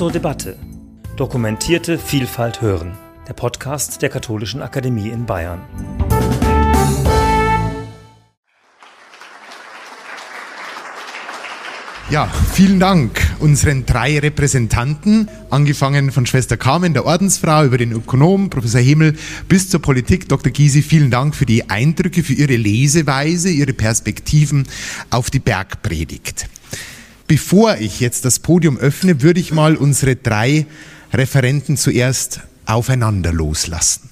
zur Debatte. Dokumentierte Vielfalt hören. Der Podcast der Katholischen Akademie in Bayern. Ja, vielen Dank unseren drei Repräsentanten, angefangen von Schwester Carmen, der Ordensfrau, über den Ökonom, Professor Himmel, bis zur Politik. Dr. Gysi, vielen Dank für die Eindrücke, für Ihre Leseweise, Ihre Perspektiven auf die Bergpredigt. Bevor ich jetzt das Podium öffne, würde ich mal unsere drei Referenten zuerst aufeinander loslassen.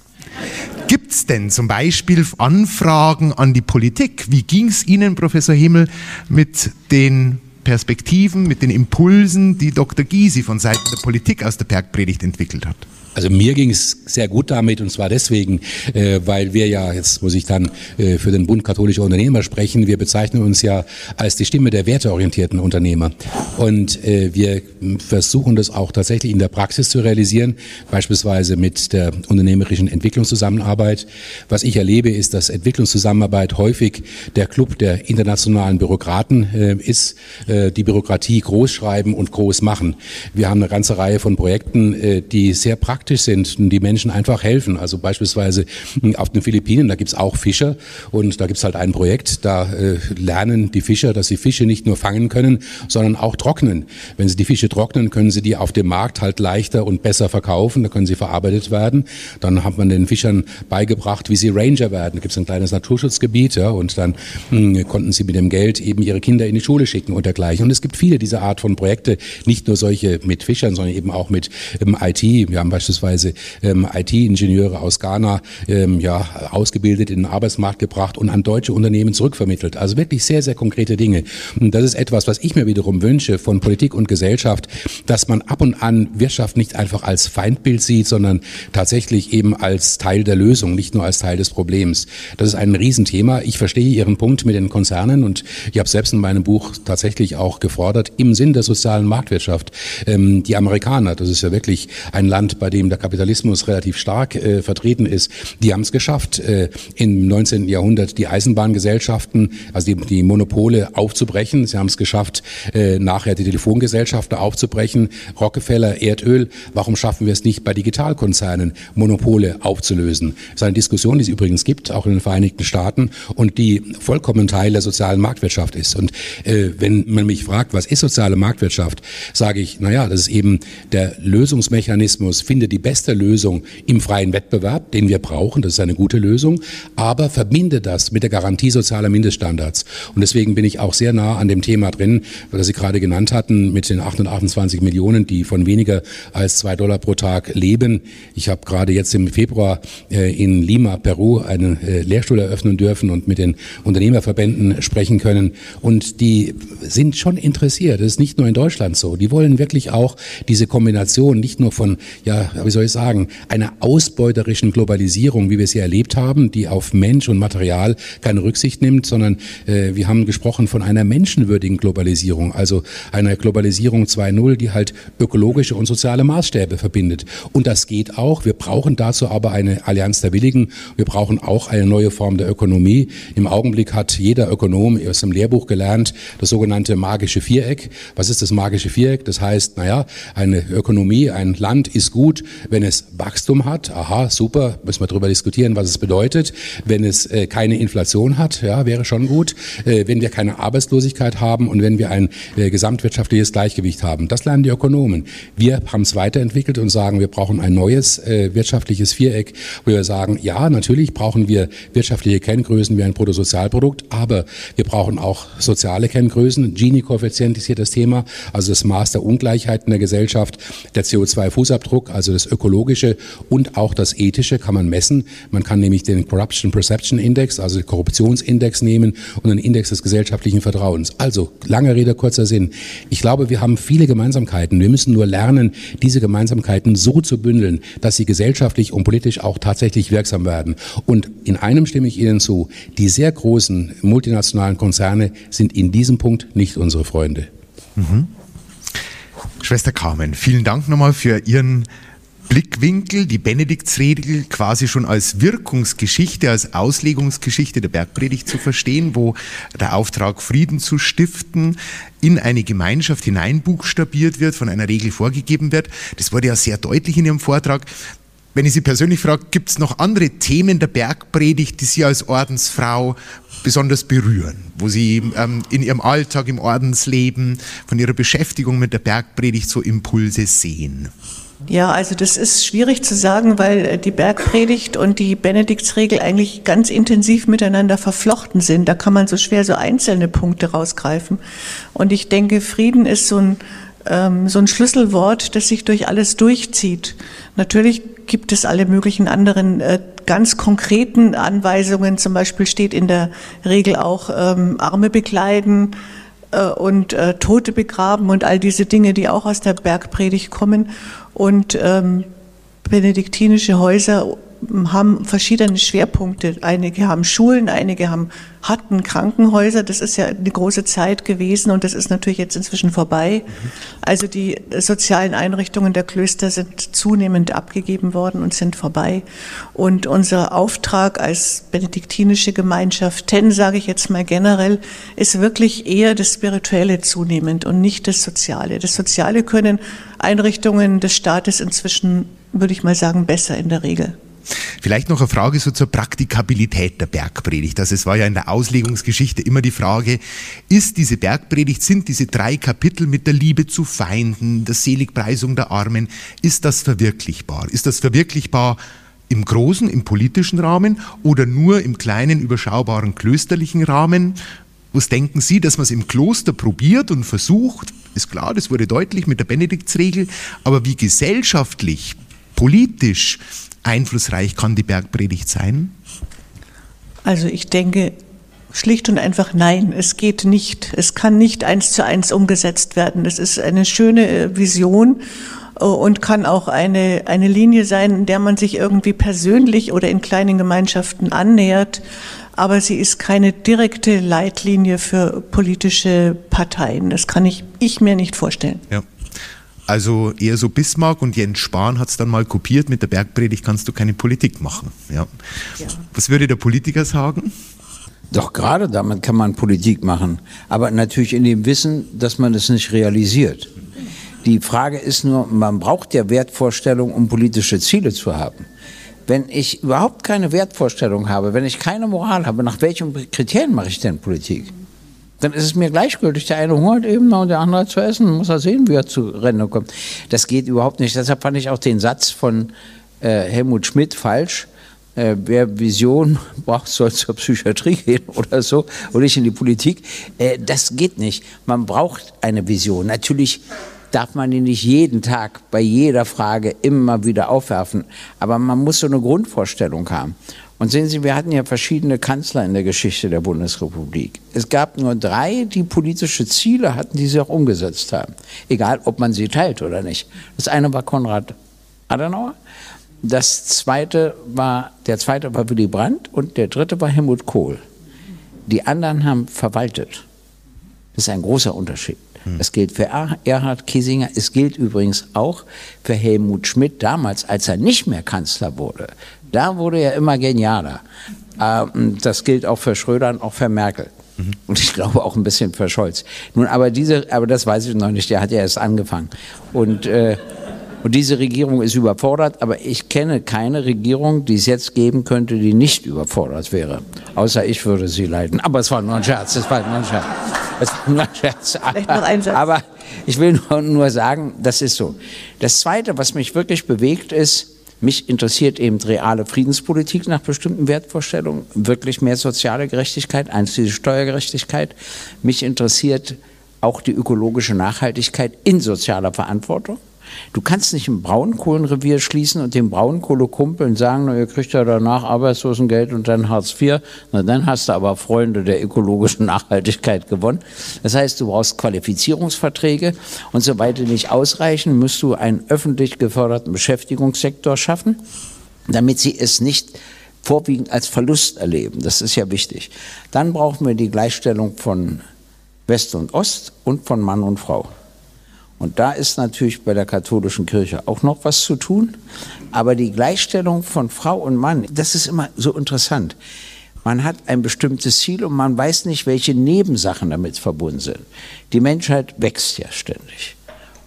Gibt es denn zum Beispiel Anfragen an die Politik? Wie ging es Ihnen, Professor Himmel, mit den Perspektiven, mit den Impulsen, die Dr. Gysi von Seiten der Politik aus der Bergpredigt entwickelt hat? Also mir ging es sehr gut damit und zwar deswegen, äh, weil wir ja, jetzt muss ich dann äh, für den Bund katholischer Unternehmer sprechen, wir bezeichnen uns ja als die Stimme der werteorientierten Unternehmer. Und äh, wir versuchen das auch tatsächlich in der Praxis zu realisieren, beispielsweise mit der unternehmerischen Entwicklungszusammenarbeit. Was ich erlebe, ist, dass Entwicklungszusammenarbeit häufig der Club der internationalen Bürokraten äh, ist, äh, die Bürokratie groß schreiben und groß machen. Wir haben eine ganze Reihe von Projekten, äh, die sehr praktisch praktisch sind und die Menschen einfach helfen. Also beispielsweise hm, auf den Philippinen, da gibt's auch Fischer und da gibt's halt ein Projekt, da äh, lernen die Fischer, dass sie Fische nicht nur fangen können, sondern auch trocknen. Wenn sie die Fische trocknen, können sie die auf dem Markt halt leichter und besser verkaufen, da können sie verarbeitet werden. Dann hat man den Fischern beigebracht, wie sie Ranger werden. Da gibt's ein kleines Naturschutzgebiet ja, und dann mh, hm, konnten sie mit dem Geld eben ihre Kinder in die Schule schicken und dergleichen. Und es gibt viele dieser Art von Projekte, nicht nur solche mit Fischern, sondern eben auch mit ähm, IT. Wir haben beispielsweise beispielsweise ähm, IT-Ingenieure aus Ghana ähm, ja, ausgebildet, in den Arbeitsmarkt gebracht und an deutsche Unternehmen zurückvermittelt. Also wirklich sehr, sehr konkrete Dinge. Und das ist etwas, was ich mir wiederum wünsche von Politik und Gesellschaft, dass man ab und an Wirtschaft nicht einfach als Feindbild sieht, sondern tatsächlich eben als Teil der Lösung, nicht nur als Teil des Problems. Das ist ein Riesenthema. Ich verstehe Ihren Punkt mit den Konzernen und ich habe selbst in meinem Buch tatsächlich auch gefordert, im Sinn der sozialen Marktwirtschaft, ähm, die Amerikaner, das ist ja wirklich ein Land, bei dem dem der Kapitalismus relativ stark äh, vertreten ist, die haben es geschafft, äh, im 19. Jahrhundert die Eisenbahngesellschaften, also die, die Monopole aufzubrechen. Sie haben es geschafft, äh, nachher die Telefongesellschaften aufzubrechen. Rockefeller, Erdöl. Warum schaffen wir es nicht bei Digitalkonzernen, Monopole aufzulösen? Das ist eine Diskussion, die es übrigens gibt, auch in den Vereinigten Staaten und die vollkommen Teil der sozialen Marktwirtschaft ist. Und äh, wenn man mich fragt, was ist soziale Marktwirtschaft, sage ich, naja, das ist eben der Lösungsmechanismus, die beste Lösung im freien Wettbewerb, den wir brauchen, das ist eine gute Lösung, aber verbinde das mit der Garantie sozialer Mindeststandards. Und deswegen bin ich auch sehr nah an dem Thema drin, das Sie gerade genannt hatten, mit den 828 Millionen, die von weniger als zwei Dollar pro Tag leben. Ich habe gerade jetzt im Februar äh, in Lima, Peru, einen äh, Lehrstuhl eröffnen dürfen und mit den Unternehmerverbänden sprechen können. Und die sind schon interessiert. Das ist nicht nur in Deutschland so. Die wollen wirklich auch diese Kombination nicht nur von ja, wie soll ich sagen, einer ausbeuterischen Globalisierung, wie wir sie erlebt haben, die auf Mensch und Material keine Rücksicht nimmt, sondern äh, wir haben gesprochen von einer menschenwürdigen Globalisierung, also einer Globalisierung 2.0, die halt ökologische und soziale Maßstäbe verbindet. Und das geht auch. Wir brauchen dazu aber eine Allianz der Willigen. Wir brauchen auch eine neue Form der Ökonomie. Im Augenblick hat jeder Ökonom aus dem Lehrbuch gelernt, das sogenannte magische Viereck. Was ist das magische Viereck? Das heißt, naja, eine Ökonomie, ein Land ist gut, wenn es Wachstum hat, aha, super, müssen wir darüber diskutieren, was es bedeutet. Wenn es äh, keine Inflation hat, ja, wäre schon gut. Äh, wenn wir keine Arbeitslosigkeit haben und wenn wir ein äh, gesamtwirtschaftliches Gleichgewicht haben. Das lernen die Ökonomen. Wir haben es weiterentwickelt und sagen, wir brauchen ein neues äh, wirtschaftliches Viereck, wo wir sagen, ja, natürlich brauchen wir wirtschaftliche Kenngrößen wie ein Bruttosozialprodukt, aber wir brauchen auch soziale Kenngrößen. Gini-Koeffizient ist hier das Thema, also das Maß der Ungleichheiten der Gesellschaft, der CO2-Fußabdruck, also das ökologische und auch das ethische kann man messen. Man kann nämlich den Corruption Perception Index, also den Korruptionsindex nehmen und den Index des gesellschaftlichen Vertrauens. Also, lange Rede, kurzer Sinn. Ich glaube, wir haben viele Gemeinsamkeiten. Wir müssen nur lernen, diese Gemeinsamkeiten so zu bündeln, dass sie gesellschaftlich und politisch auch tatsächlich wirksam werden. Und in einem stimme ich Ihnen zu. Die sehr großen multinationalen Konzerne sind in diesem Punkt nicht unsere Freunde. Mhm. Schwester Carmen, vielen Dank nochmal für Ihren Blickwinkel, die Benediktsregel quasi schon als Wirkungsgeschichte, als Auslegungsgeschichte der Bergpredigt zu verstehen, wo der Auftrag, Frieden zu stiften, in eine Gemeinschaft hineinbuchstabiert wird, von einer Regel vorgegeben wird. Das wurde ja sehr deutlich in Ihrem Vortrag. Wenn ich Sie persönlich frage, gibt es noch andere Themen der Bergpredigt, die Sie als Ordensfrau besonders berühren, wo Sie ähm, in Ihrem Alltag, im Ordensleben, von Ihrer Beschäftigung mit der Bergpredigt so Impulse sehen? Ja, also das ist schwierig zu sagen, weil äh, die Bergpredigt und die Benediktsregel eigentlich ganz intensiv miteinander verflochten sind. Da kann man so schwer so einzelne Punkte rausgreifen. Und ich denke, Frieden ist so ein, ähm, so ein Schlüsselwort, das sich durch alles durchzieht. Natürlich gibt es alle möglichen anderen äh, ganz konkreten Anweisungen. Zum Beispiel steht in der Regel auch ähm, Arme bekleiden, und äh, Tote begraben und all diese Dinge, die auch aus der Bergpredigt kommen. Und ähm, benediktinische Häuser haben verschiedene Schwerpunkte. Einige haben Schulen, einige haben hatten Krankenhäuser. Das ist ja eine große Zeit gewesen und das ist natürlich jetzt inzwischen vorbei. Also die sozialen Einrichtungen der Klöster sind zunehmend abgegeben worden und sind vorbei. Und unser Auftrag als benediktinische Gemeinschaft, TEN sage ich jetzt mal generell, ist wirklich eher das Spirituelle zunehmend und nicht das Soziale. Das Soziale können Einrichtungen des Staates inzwischen, würde ich mal sagen, besser in der Regel. Vielleicht noch eine Frage so zur Praktikabilität der Bergpredigt. Also es war ja in der Auslegungsgeschichte immer die Frage, ist diese Bergpredigt, sind diese drei Kapitel mit der Liebe zu Feinden, der Seligpreisung der Armen, ist das verwirklichbar? Ist das verwirklichbar im großen, im politischen Rahmen oder nur im kleinen, überschaubaren klösterlichen Rahmen? Was denken Sie, dass man es im Kloster probiert und versucht? Ist klar, das wurde deutlich mit der Benediktsregel, aber wie gesellschaftlich, politisch einflussreich kann die Bergpredigt sein? Also ich denke schlicht und einfach nein, es geht nicht. Es kann nicht eins zu eins umgesetzt werden. Das ist eine schöne äh, Vision äh, und kann auch eine, eine Linie sein, in der man sich irgendwie persönlich oder in kleinen Gemeinschaften annähert. Aber sie ist keine direkte Leitlinie für politische Parteien. Das kann ich, ich mir nicht vorstellen. Ja. Also eher so Bismarck und Jens Spahn hat es dann mal kopiert, mit der Bergpredigt kannst du keine Politik machen. Ja. ja. Was würde der Politiker sagen? Doch gerade damit kann man Politik machen, aber natürlich in dem Wissen, dass man es nicht realisiert. Die Frage ist nur, man braucht ja Wertvorstellungen, um politische Ziele zu haben. Wenn ich überhaupt keine Wertvorstellung habe, wenn ich keine Moral habe, nach welchen Kriterien mache ich denn Politik? Dann ist es mir gleichgültig. Der eine hungert eben und der andere hat zu essen. Muss er sehen, wie er zu Rennen kommt. Das geht überhaupt nicht. Deshalb fand ich auch den Satz von äh, Helmut Schmidt falsch. Äh, wer Vision braucht, soll zur Psychiatrie gehen oder so und nicht in die Politik. Äh, das geht nicht. Man braucht eine Vision. Natürlich darf man die nicht jeden Tag bei jeder Frage immer wieder aufwerfen. Aber man muss so eine Grundvorstellung haben. Und sehen Sie, wir hatten ja verschiedene Kanzler in der Geschichte der Bundesrepublik. Es gab nur drei, die politische Ziele hatten, die sie auch umgesetzt haben. Egal, ob man sie teilt oder nicht. Das eine war Konrad Adenauer. Das zweite war, der zweite war Willy Brandt und der dritte war Helmut Kohl. Die anderen haben verwaltet. Das ist ein großer Unterschied. Das gilt für Erhard Kiesinger. Es gilt übrigens auch für Helmut Schmidt damals, als er nicht mehr Kanzler wurde. Da wurde er immer genialer. Ähm, das gilt auch für Schröder und auch für Merkel. Mhm. Und ich glaube auch ein bisschen für Scholz. Nun, aber diese, aber das weiß ich noch nicht, der hat ja erst angefangen. Und, äh, und diese Regierung ist überfordert, aber ich kenne keine Regierung, die es jetzt geben könnte, die nicht überfordert wäre. Außer ich würde sie leiten. Aber es war nur ein Scherz, es war nur ein Scherz. Es war nur ein Scherz. Vielleicht noch ein Satz. Aber ich will nur, nur sagen, das ist so. Das Zweite, was mich wirklich bewegt, ist, mich interessiert eben reale Friedenspolitik nach bestimmten Wertvorstellungen, wirklich mehr soziale Gerechtigkeit, einschließlich Steuergerechtigkeit. Mich interessiert auch die ökologische Nachhaltigkeit in sozialer Verantwortung. Du kannst nicht ein Braunkohlenrevier schließen und dem Braunkohlekumpeln sagen, na, ihr kriegt ja danach Arbeitslosengeld und dann Hartz IV. Na, dann hast du aber Freunde der ökologischen Nachhaltigkeit gewonnen. Das heißt, du brauchst Qualifizierungsverträge und soweit die nicht ausreichen, musst du einen öffentlich geförderten Beschäftigungssektor schaffen, damit sie es nicht vorwiegend als Verlust erleben. Das ist ja wichtig. Dann brauchen wir die Gleichstellung von West und Ost und von Mann und Frau. Und da ist natürlich bei der katholischen Kirche auch noch was zu tun. Aber die Gleichstellung von Frau und Mann, das ist immer so interessant. Man hat ein bestimmtes Ziel und man weiß nicht, welche Nebensachen damit verbunden sind. Die Menschheit wächst ja ständig.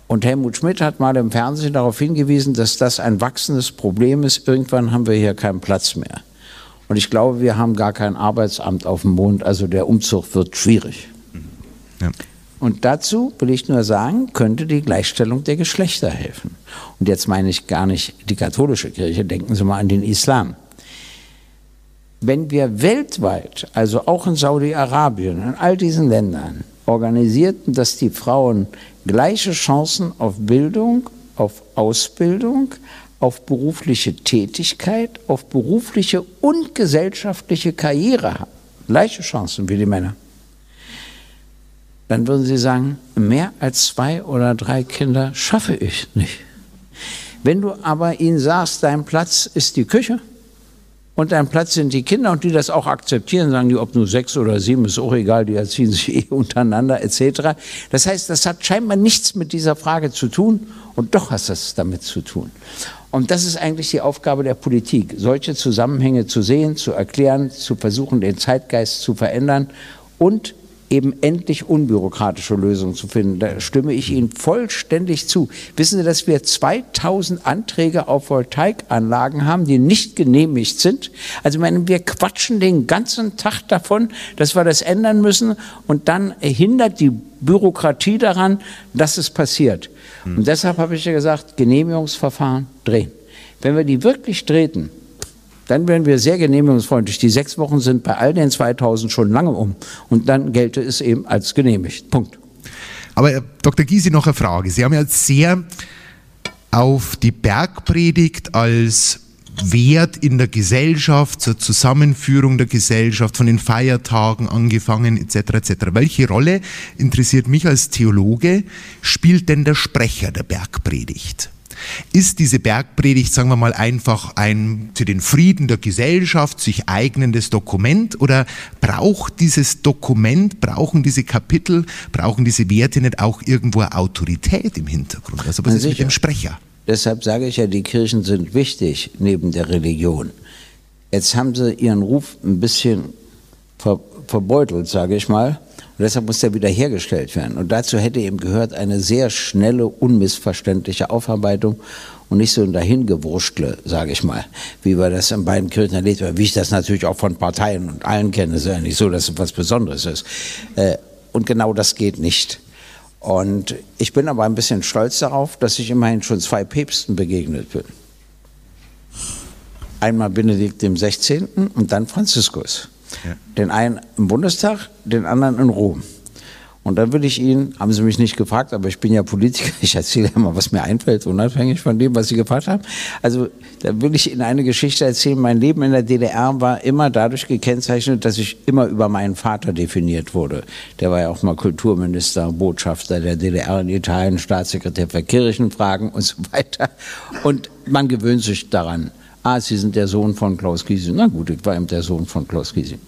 Und Helmut Schmidt hat mal im Fernsehen darauf hingewiesen, dass das ein wachsendes Problem ist. Irgendwann haben wir hier keinen Platz mehr. Und ich glaube, wir haben gar kein Arbeitsamt auf dem Mond. Also der Umzug wird schwierig. Ja. Und dazu will ich nur sagen, könnte die Gleichstellung der Geschlechter helfen. Und jetzt meine ich gar nicht die katholische Kirche, denken Sie mal an den Islam. Wenn wir weltweit, also auch in Saudi-Arabien, in all diesen Ländern, organisierten, dass die Frauen gleiche Chancen auf Bildung, auf Ausbildung, auf berufliche Tätigkeit, auf berufliche und gesellschaftliche Karriere haben, gleiche Chancen wie die Männer, dann würden sie sagen, mehr als zwei oder drei Kinder schaffe ich nicht. Wenn du aber ihnen sagst, dein Platz ist die Küche, und dein Platz sind die Kinder und die das auch akzeptieren, sagen die, ob nur sechs oder sieben, ist auch egal, die erziehen sich eh untereinander etc. Das heißt, das hat scheinbar nichts mit dieser Frage zu tun und doch hat das damit zu tun. Und das ist eigentlich die Aufgabe der Politik, solche Zusammenhänge zu sehen, zu erklären, zu versuchen, den Zeitgeist zu verändern und eben endlich unbürokratische Lösungen zu finden. Da stimme ich Ihnen vollständig zu. Wissen Sie, dass wir 2000 Anträge auf Voltaikanlagen haben, die nicht genehmigt sind? Also ich meine, wir quatschen den ganzen Tag davon, dass wir das ändern müssen und dann hindert die Bürokratie daran, dass es passiert. Hm. Und deshalb habe ich ja gesagt, Genehmigungsverfahren drehen. Wenn wir die wirklich drehten, dann wären wir sehr genehmigungsfreundlich. Die sechs Wochen sind bei all den 2000 schon lange um. Und dann gelte es eben als genehmigt. Punkt. Aber äh, Dr. Gysi, noch eine Frage. Sie haben ja sehr auf die Bergpredigt als Wert in der Gesellschaft, zur Zusammenführung der Gesellschaft, von den Feiertagen angefangen, etc. etc. Welche Rolle interessiert mich als Theologe, spielt denn der Sprecher der Bergpredigt? Ist diese Bergpredigt, sagen wir mal, einfach ein für den Frieden der Gesellschaft sich eignendes Dokument oder braucht dieses Dokument, brauchen diese Kapitel, brauchen diese Werte nicht auch irgendwo Autorität im Hintergrund? Also was ist mit dem Sprecher? Deshalb sage ich ja, die Kirchen sind wichtig neben der Religion. Jetzt haben sie ihren Ruf ein bisschen ver verbeutelt, sage ich mal. Und deshalb muss der wiederhergestellt werden. Und dazu hätte eben gehört eine sehr schnelle, unmissverständliche Aufarbeitung und nicht so ein Dahingewurschtle, sage ich mal, wie wir das in beiden Kirchen erlebt haben, wie ich das natürlich auch von Parteien und allen kenne. Es ist ja nicht so, dass es was Besonderes ist. Äh, und genau das geht nicht. Und ich bin aber ein bisschen stolz darauf, dass ich immerhin schon zwei Päpsten begegnet bin. Einmal Benedikt dem 16. und dann Franziskus. Ja. Den einen im Bundestag, den anderen in Rom. Und dann würde ich Ihnen, haben Sie mich nicht gefragt, aber ich bin ja Politiker, ich erzähle immer, was mir einfällt, unabhängig von dem, was Sie gefragt haben. Also da will ich Ihnen eine Geschichte erzählen. Mein Leben in der DDR war immer dadurch gekennzeichnet, dass ich immer über meinen Vater definiert wurde. Der war ja auch mal Kulturminister, Botschafter der DDR in Italien, Staatssekretär für Kirchenfragen und so weiter. Und man gewöhnt sich daran ah, Sie sind der Sohn von Klaus Gysi. Na gut, ich war eben der Sohn von Klaus Gysi.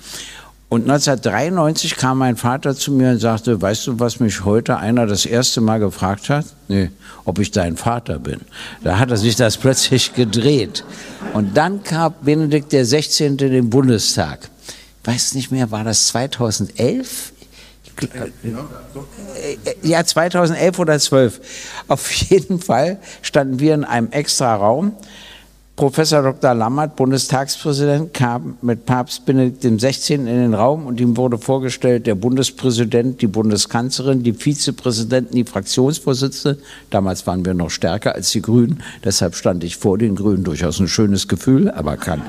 Und 1993 kam mein Vater zu mir und sagte, weißt du, was mich heute einer das erste Mal gefragt hat? Nee, ob ich dein Vater bin. Da hat er sich das plötzlich gedreht. Und dann kam Benedikt der 16. in den Bundestag. Ich weiß nicht mehr, war das 2011? Ja, 2011 oder 12. Auf jeden Fall standen wir in einem extra Raum Professor Dr. Lammert, Bundestagspräsident, kam mit Papst Benedikt XVI. in den Raum und ihm wurde vorgestellt der Bundespräsident, die Bundeskanzlerin, die Vizepräsidenten, die Fraktionsvorsitzende. Damals waren wir noch stärker als die Grünen, deshalb stand ich vor den Grünen. Durchaus ein schönes Gefühl, aber kann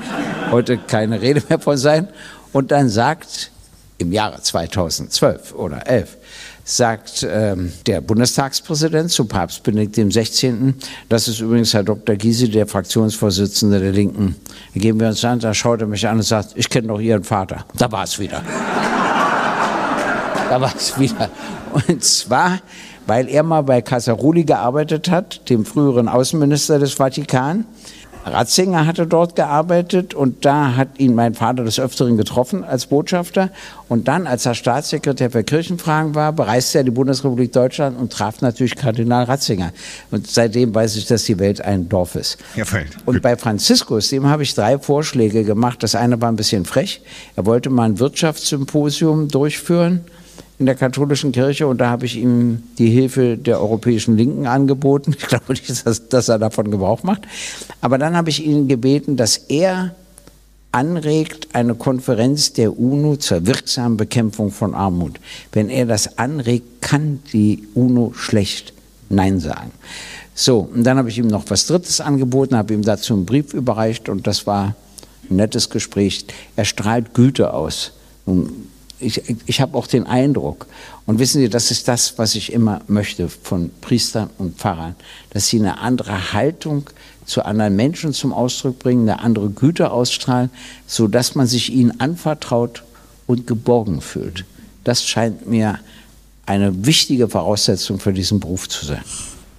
heute keine Rede mehr von sein. Und dann sagt im Jahre 2012 oder 11 sagt ähm, der Bundestagspräsident zu Papst Benedikt XVI. Das ist übrigens Herr Dr. Gysi, der Fraktionsvorsitzende der Linken. Da geben wir uns an, da schaut er mich an und sagt, ich kenne doch Ihren Vater. Da war es wieder. da war es wieder. Und zwar, weil er mal bei Casaroli gearbeitet hat, dem früheren Außenminister des Vatikan. Ratzinger hatte dort gearbeitet und da hat ihn mein Vater des Öfteren getroffen als Botschafter. Und dann, als er Staatssekretär für Kirchenfragen war, bereiste er die Bundesrepublik Deutschland und traf natürlich Kardinal Ratzinger. Und seitdem weiß ich, dass die Welt ein Dorf ist. Ja. Und bei Franziskus, dem habe ich drei Vorschläge gemacht. Das eine war ein bisschen frech. Er wollte mal ein Wirtschaftssymposium durchführen in der katholischen Kirche und da habe ich ihm die Hilfe der europäischen Linken angeboten. Ich glaube nicht, dass, dass er davon Gebrauch macht. Aber dann habe ich ihn gebeten, dass er anregt eine Konferenz der UNO zur wirksamen Bekämpfung von Armut. Wenn er das anregt, kann die UNO schlecht Nein sagen. So, und dann habe ich ihm noch was Drittes angeboten, habe ihm dazu einen Brief überreicht und das war ein nettes Gespräch. Er strahlt Güte aus. Und ich, ich habe auch den Eindruck, und wissen Sie, das ist das, was ich immer möchte von Priestern und Pfarrern, dass sie eine andere Haltung zu anderen Menschen zum Ausdruck bringen, eine andere Güte ausstrahlen, sodass man sich ihnen anvertraut und geborgen fühlt. Das scheint mir eine wichtige Voraussetzung für diesen Beruf zu sein.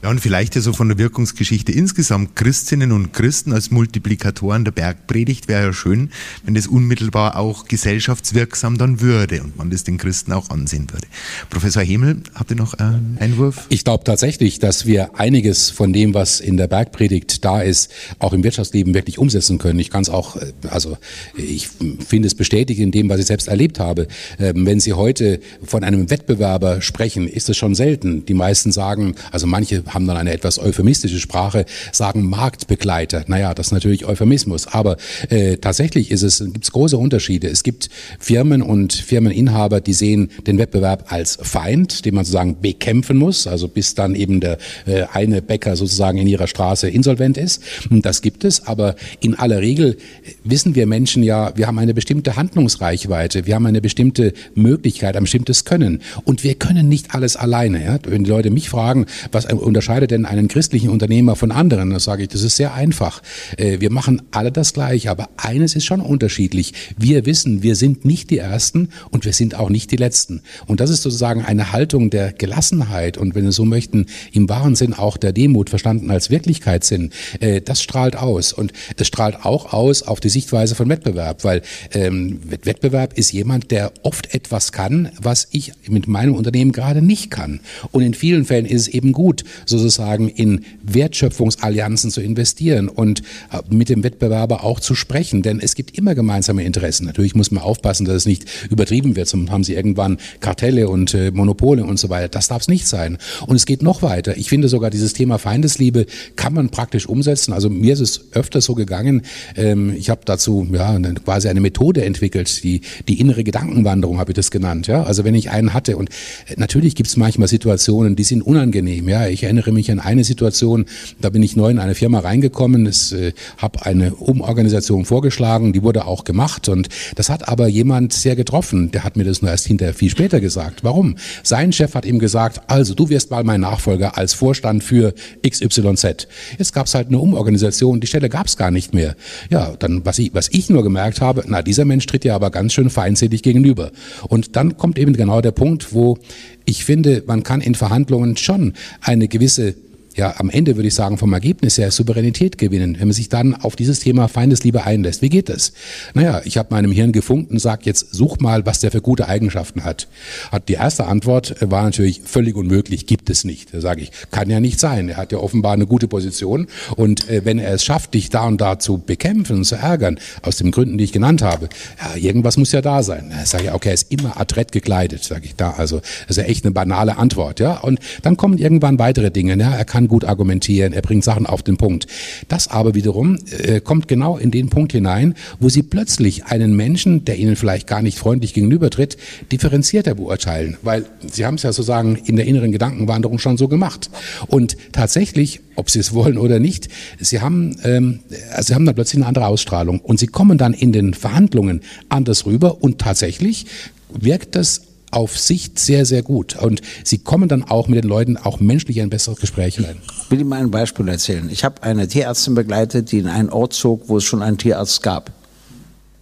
Ja, und vielleicht ja so von der Wirkungsgeschichte insgesamt. Christinnen und Christen als Multiplikatoren der Bergpredigt wäre ja schön, wenn das unmittelbar auch gesellschaftswirksam dann würde und man das den Christen auch ansehen würde. Professor Hemel, habt ihr noch einen Einwurf? Ich glaube tatsächlich, dass wir einiges von dem, was in der Bergpredigt da ist, auch im Wirtschaftsleben wirklich umsetzen können. Ich kann es auch, äh, also ich finde es bestätigt in dem, was ich selbst erlebt habe. Ähm, wenn Sie heute von einem Wettbewerber sprechen, ist es schon selten. Die meisten sagen, also manche haben dann eine etwas euphemistische Sprache, sagen Marktbegleiter. Naja, das ist natürlich Euphemismus. Aber äh, tatsächlich ist es, gibt es große Unterschiede. Es gibt Firmen und Firmeninhaber, die sehen den Wettbewerb als Feind, den man sozusagen bekämpfen muss, also bis dann eben der äh, eine Bäcker sozusagen in ihrer Straße insolvent ist. Das gibt es, aber in aller Regel wissen wir Menschen ja, wir haben eine bestimmte Handlungsreichweite, wir haben eine bestimmte Möglichkeit, ein bestimmtes Können. Und wir können nicht alles alleine. Ja? Wenn die Leute mich fragen, was unterscheidet unterscheidet denn einen christlichen Unternehmer von anderen? Da sage ich, das ist sehr einfach. Äh, wir machen alle das Gleiche, aber eines ist schon unterschiedlich. Wir wissen, wir sind nicht die Ersten und wir sind auch nicht die Letzten. Und das ist sozusagen eine Haltung der Gelassenheit und wenn Sie so möchten, im wahren Sinn auch der Demut, verstanden als Wirklichkeitssinn. Äh, das strahlt aus. Und es strahlt auch aus auf die Sichtweise von Wettbewerb, weil ähm, Wettbewerb ist jemand, der oft etwas kann, was ich mit meinem Unternehmen gerade nicht kann. Und in vielen Fällen ist es eben gut, sozusagen in Wertschöpfungsallianzen zu investieren und äh, mit dem Wettbewerber auch zu sprechen. Denn es gibt immer gemeinsame Interessen. Natürlich muss man aufpassen, dass es nicht übertrieben wird, sonst haben sie irgendwann Kartelle und äh, Monopole und so weiter. Das darf es nicht sein. Und es geht noch weiter. Ich finde sogar dieses Thema Feindesliebe kann man praktisch umsetzen. Also mir ist es öfter so gegangen. Ähm, ich habe dazu ja quasi eine Methode entwickelt, die die innere Gedankenwanderung habe ich das genannt. Ja, also wenn ich einen hatte und äh, natürlich gibt es manchmal Situationen, die sind unangenehm. Ja, ich erinnere erinnere mich an eine Situation, da bin ich neu in eine Firma reingekommen, es, äh, habe eine Umorganisation vorgeschlagen, die wurde auch gemacht und das hat aber jemand sehr getroffen, der hat mir das nur erst hinterher viel später gesagt. Warum? Sein Chef hat ihm gesagt, also du wirst mal mein Nachfolger als Vorstand für XYZ. Jetzt gab es halt eine Umorganisation, die Stelle gab es gar nicht mehr. Ja, dann was ich, was ich nur gemerkt habe, na dieser Mensch tritt ja aber ganz schön feindselig gegenüber. Und dann kommt eben genau der Punkt, wo ich finde, man kann in Verhandlungen schon eine gewisse ja, am Ende würde ich sagen, vom Ergebnis her Souveränität gewinnen, wenn man sich dann auf dieses Thema Feindesliebe einlässt. Wie geht das? Naja, ich habe meinem Hirn gefunkt und sage jetzt, such mal, was der für gute Eigenschaften hat. Hat die erste Antwort war natürlich völlig unmöglich, gibt es nicht. Da sage ich, kann ja nicht sein. Er hat ja offenbar eine gute Position und äh, wenn er es schafft, dich da und da zu bekämpfen und zu ärgern, aus den Gründen, die ich genannt habe, ja, irgendwas muss ja da sein. Da sage ich, okay, er ist immer adrett gekleidet, sage ich da. Also das ist ja echt eine banale Antwort, ja. Und dann kommen irgendwann weitere Dinge. Ja, er kann kann gut argumentieren, er bringt Sachen auf den Punkt. Das aber wiederum äh, kommt genau in den Punkt hinein, wo Sie plötzlich einen Menschen, der Ihnen vielleicht gar nicht freundlich gegenübertritt, differenzierter beurteilen, weil Sie haben es ja sozusagen in der inneren Gedankenwanderung schon so gemacht. Und tatsächlich, ob Sie es wollen oder nicht, Sie haben, ähm, Sie haben da plötzlich eine andere Ausstrahlung und Sie kommen dann in den Verhandlungen anders rüber und tatsächlich wirkt das auf Sicht sehr, sehr gut. Und sie kommen dann auch mit den Leuten auch menschlich ein besseres Gespräch rein. Ich will Ihnen mal ein Beispiel erzählen. Ich habe eine Tierärztin begleitet, die in einen Ort zog, wo es schon einen Tierarzt gab.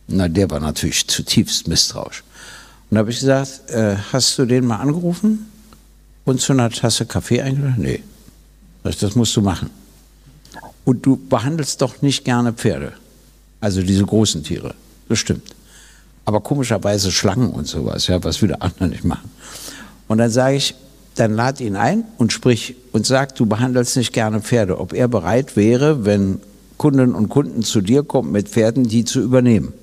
Na, der war natürlich zutiefst misstrauisch. Und da habe ich gesagt, äh, hast du den mal angerufen und zu einer Tasse Kaffee eingeladen? Nee. Das, das musst du machen. und du behandelst doch nicht gerne Pferde. Also diese großen Tiere. Das stimmt. Aber komischerweise Schlangen und sowas, ja, was wieder andere nicht machen. Und dann sage ich, dann lad ihn ein und sprich und sag, du behandelst nicht gerne Pferde, ob er bereit wäre, wenn Kundinnen und Kunden zu dir kommen mit Pferden, die zu übernehmen.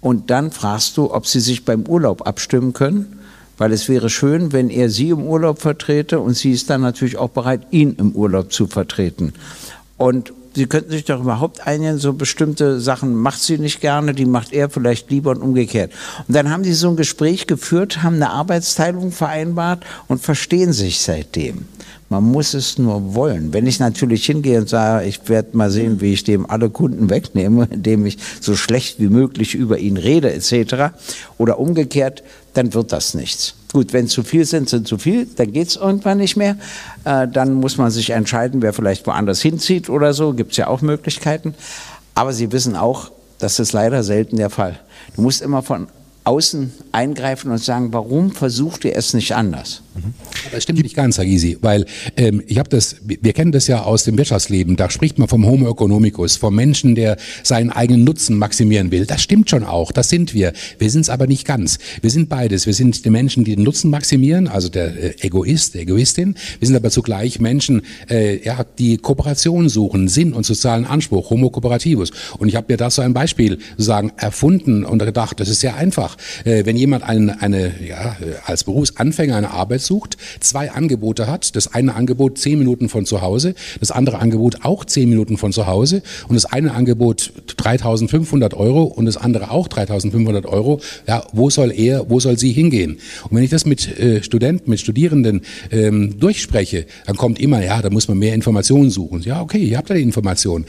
Und dann fragst du, ob sie sich beim Urlaub abstimmen können, weil es wäre schön, wenn er sie im Urlaub vertrete und sie ist dann natürlich auch bereit, ihn im Urlaub zu vertreten. Und Sie könnten sich doch überhaupt einigen, so bestimmte Sachen macht sie nicht gerne, die macht er vielleicht lieber und umgekehrt. Und dann haben die so ein Gespräch geführt, haben eine Arbeitsteilung vereinbart und verstehen sich seitdem. Man muss es nur wollen. Wenn ich natürlich hingehe und sage, ich werde mal sehen, wie ich dem alle Kunden wegnehme, indem ich so schlecht wie möglich über ihn rede etc. oder umgekehrt, dann wird das nichts. Gut, wenn zu viel sind, sind zu viel, dann geht es irgendwann nicht mehr. Äh, dann muss man sich entscheiden, wer vielleicht woanders hinzieht oder so. Gibt es ja auch Möglichkeiten. Aber Sie wissen auch, das ist leider selten der Fall. Du musst immer von außen eingreifen und sagen, warum versucht ihr es nicht anders? Das stimmt nicht ganz, Herr Gysi, weil ähm, ich habe das, wir kennen das ja aus dem Wirtschaftsleben, da spricht man vom Homo economicus, vom Menschen, der seinen eigenen Nutzen maximieren will. Das stimmt schon auch, das sind wir. Wir sind es aber nicht ganz. Wir sind beides. Wir sind die Menschen, die den Nutzen maximieren, also der äh, Egoist, der Egoistin. Wir sind aber zugleich Menschen, äh, ja, die Kooperation suchen, Sinn und sozialen Anspruch, Homo cooperativus. Und ich habe mir da so ein Beispiel sozusagen erfunden und gedacht, das ist sehr einfach. Äh, wenn jemand eine, eine ja, als Berufsanfänger eine Arbeit sucht, zwei Angebote hat. Das eine Angebot zehn Minuten von zu Hause, das andere Angebot auch zehn Minuten von zu Hause und das eine Angebot 3.500 Euro und das andere auch 3.500 Euro. Ja, wo soll er, wo soll sie hingehen? Und wenn ich das mit äh, Studenten, mit Studierenden ähm, durchspreche, dann kommt immer, ja, da muss man mehr Informationen suchen. Ja, okay, ihr habt ja die Informationen.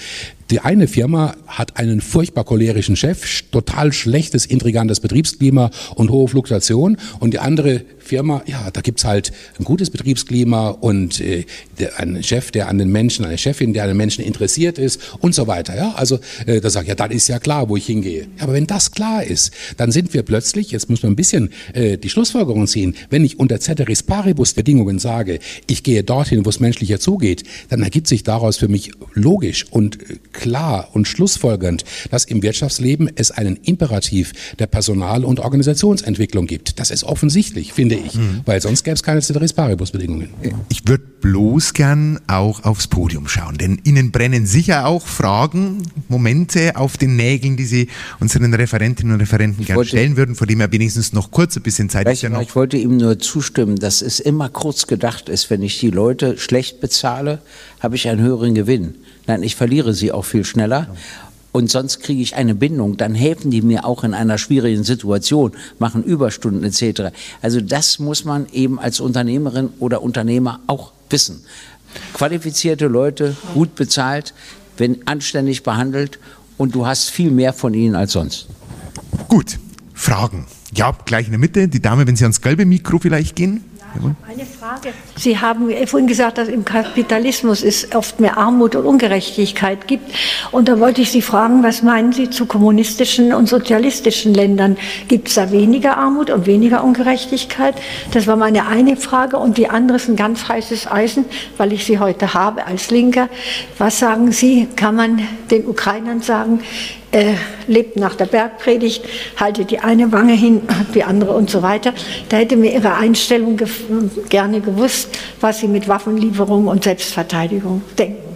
Die eine Firma hat einen furchtbar cholerischen Chef, total schlechtes, intrigantes Betriebsklima und hohe Fluktuation. Und die andere Firma, ja, da gibt's halt ein gutes Betriebsklima und äh, der, ein Chef, der an den Menschen, eine Chefin, der an den Menschen interessiert ist und so weiter. Ja, also äh, da sage ich, ja, dann ist ja klar, wo ich hingehe. Ja, aber wenn das klar ist, dann sind wir plötzlich, jetzt muss man ein bisschen äh, die Schlussfolgerung ziehen, wenn ich unter Ceteris Paribus Bedingungen sage, ich gehe dorthin, wo es menschlicher zugeht, dann ergibt sich daraus für mich logisch und äh, klar und schlussfolgernd, dass im Wirtschaftsleben es einen Imperativ der Personal- und Organisationsentwicklung gibt. Das ist offensichtlich, finde ich, mhm. weil sonst gäbe es keine Ceteris Paribus-Bedingungen. Ich würde bloß gern auch aufs Podium schauen, denn Ihnen brennen sicher auch Fragen, Momente auf den Nägeln, die Sie unseren Referentinnen und Referenten gerne stellen würden, vor dem er wenigstens noch kurz ein bisschen Zeit ist ja noch. Ich wollte ihm nur zustimmen, dass es immer kurz gedacht ist, wenn ich die Leute schlecht bezahle, habe ich einen höheren Gewinn. Nein, ich verliere sie auch viel schneller. Und sonst kriege ich eine Bindung. Dann helfen die mir auch in einer schwierigen Situation, machen Überstunden etc. Also das muss man eben als Unternehmerin oder Unternehmer auch wissen. Qualifizierte Leute, gut bezahlt, wenn anständig behandelt und du hast viel mehr von ihnen als sonst. Gut, Fragen. Ja, gleich in der Mitte. Die Dame, wenn Sie ans gelbe Mikro vielleicht gehen. Eine Frage. Sie haben vorhin gesagt, dass im Kapitalismus es oft mehr Armut und Ungerechtigkeit gibt. Und da wollte ich Sie fragen, was meinen Sie zu kommunistischen und sozialistischen Ländern? Gibt es da weniger Armut und weniger Ungerechtigkeit? Das war meine eine Frage. Und die andere ist ein ganz heißes Eisen, weil ich sie heute habe als Linker. Was sagen Sie, kann man den Ukrainern sagen, äh, lebt nach der Bergpredigt, haltet die eine Wange hin, die andere und so weiter. Da hätte mir Ihre Einstellung ge gerne gewusst, was Sie mit Waffenlieferung und Selbstverteidigung denken.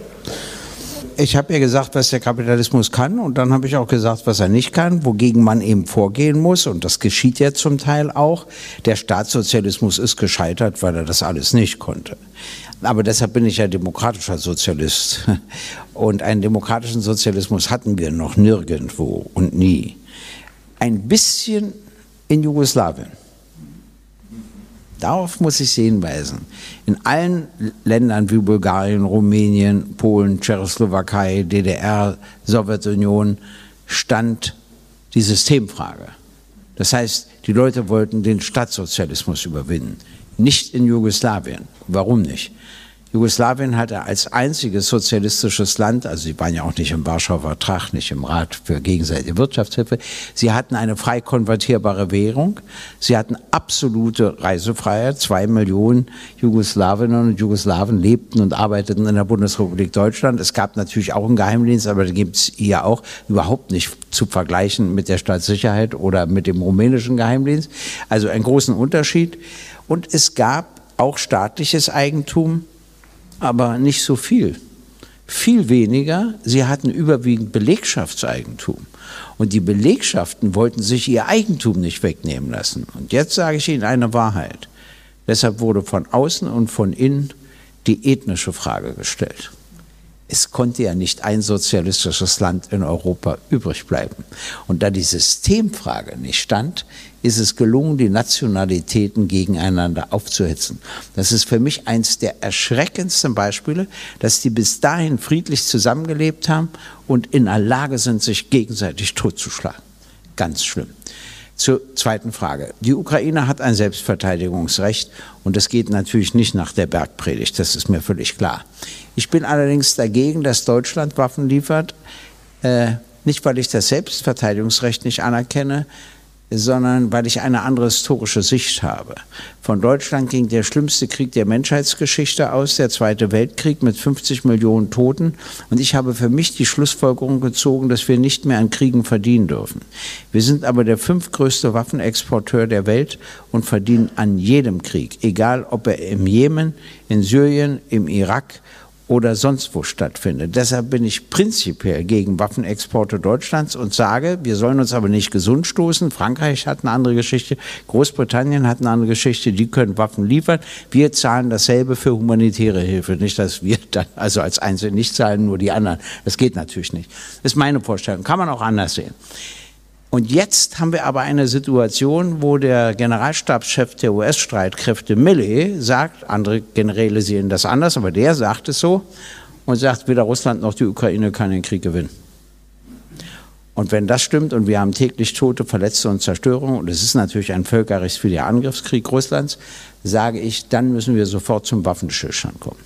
Ich habe ja gesagt, was der Kapitalismus kann und dann habe ich auch gesagt, was er nicht kann, wogegen man eben vorgehen muss und das geschieht ja zum Teil auch. Der Staatssozialismus ist gescheitert, weil er das alles nicht konnte. Aber deshalb bin ich ja demokratischer Sozialist. Und einen demokratischen Sozialismus hatten wir noch nirgendwo und nie. Ein bisschen in Jugoslawien. Darauf muss ich Sie hinweisen. In allen Ländern wie Bulgarien, Rumänien, Polen, Tschechoslowakei, DDR, Sowjetunion stand die Systemfrage. Das heißt, die Leute wollten den Staatssozialismus überwinden. Nicht in Jugoslawien. Warum nicht? Jugoslawien hatte als einziges sozialistisches Land, also sie waren ja auch nicht im Warschauer Vertrag, nicht im Rat für gegenseitige Wirtschaftshilfe, sie hatten eine frei konvertierbare Währung, sie hatten absolute Reisefreiheit, zwei Millionen Jugoslawinnen und Jugoslawen lebten und arbeiteten in der Bundesrepublik Deutschland. Es gab natürlich auch einen Geheimdienst, aber den gibt es hier auch überhaupt nicht zu vergleichen mit der Staatssicherheit oder mit dem rumänischen Geheimdienst. Also einen großen Unterschied. Und es gab auch staatliches Eigentum, aber nicht so viel. Viel weniger, sie hatten überwiegend Belegschaftseigentum. Und die Belegschaften wollten sich ihr Eigentum nicht wegnehmen lassen. Und jetzt sage ich Ihnen eine Wahrheit. Deshalb wurde von außen und von innen die ethnische Frage gestellt es konnte ja nicht ein sozialistisches Land in Europa übrig bleiben. Und da die Systemfrage nicht stand, ist es gelungen, die Nationalitäten gegeneinander aufzuhetzen. Das ist für mich eines der erschreckendsten Beispiele, dass die bis dahin friedlich zusammengelebt haben und in der Lage sind, sich gegenseitig totzuschlagen. Ganz schlimm. Zur zweiten Frage. Die Ukraine hat ein Selbstverteidigungsrecht und das geht natürlich nicht nach der Bergpredigt, das ist mir völlig klar. Ich bin allerdings dagegen, dass Deutschland Waffen liefert, äh, nicht weil ich das Selbstverteidigungsrecht nicht anerkenne, sondern weil ich eine andere historische Sicht habe. Von Deutschland ging der schlimmste Krieg der Menschheitsgeschichte aus, der Zweite Weltkrieg mit 50 Millionen Toten. Und ich habe für mich die Schlussfolgerung gezogen, dass wir nicht mehr an Kriegen verdienen dürfen. Wir sind aber der fünftgrößte Waffenexporteur der Welt und verdienen an jedem Krieg, egal ob er im Jemen, in Syrien, im Irak oder sonst wo stattfindet. Deshalb bin ich prinzipiell gegen Waffenexporte Deutschlands und sage, wir sollen uns aber nicht gesund stoßen. Frankreich hat eine andere Geschichte, Großbritannien hat eine andere Geschichte, die können Waffen liefern. Wir zahlen dasselbe für humanitäre Hilfe. Nicht, dass wir dann also als Einzelne nicht zahlen, nur die anderen. Das geht natürlich nicht. Das ist meine Vorstellung. Kann man auch anders sehen. Und jetzt haben wir aber eine Situation, wo der Generalstabschef der US-Streitkräfte Milley sagt, andere Generäle sehen das anders, aber der sagt es so und sagt, weder Russland noch die Ukraine kann den Krieg gewinnen. Und wenn das stimmt und wir haben täglich Tote, Verletzte und Zerstörung, und es ist natürlich ein völkerrechtswidriger Angriffskrieg Russlands, sage ich, dann müssen wir sofort zum Waffenstillstand kommen.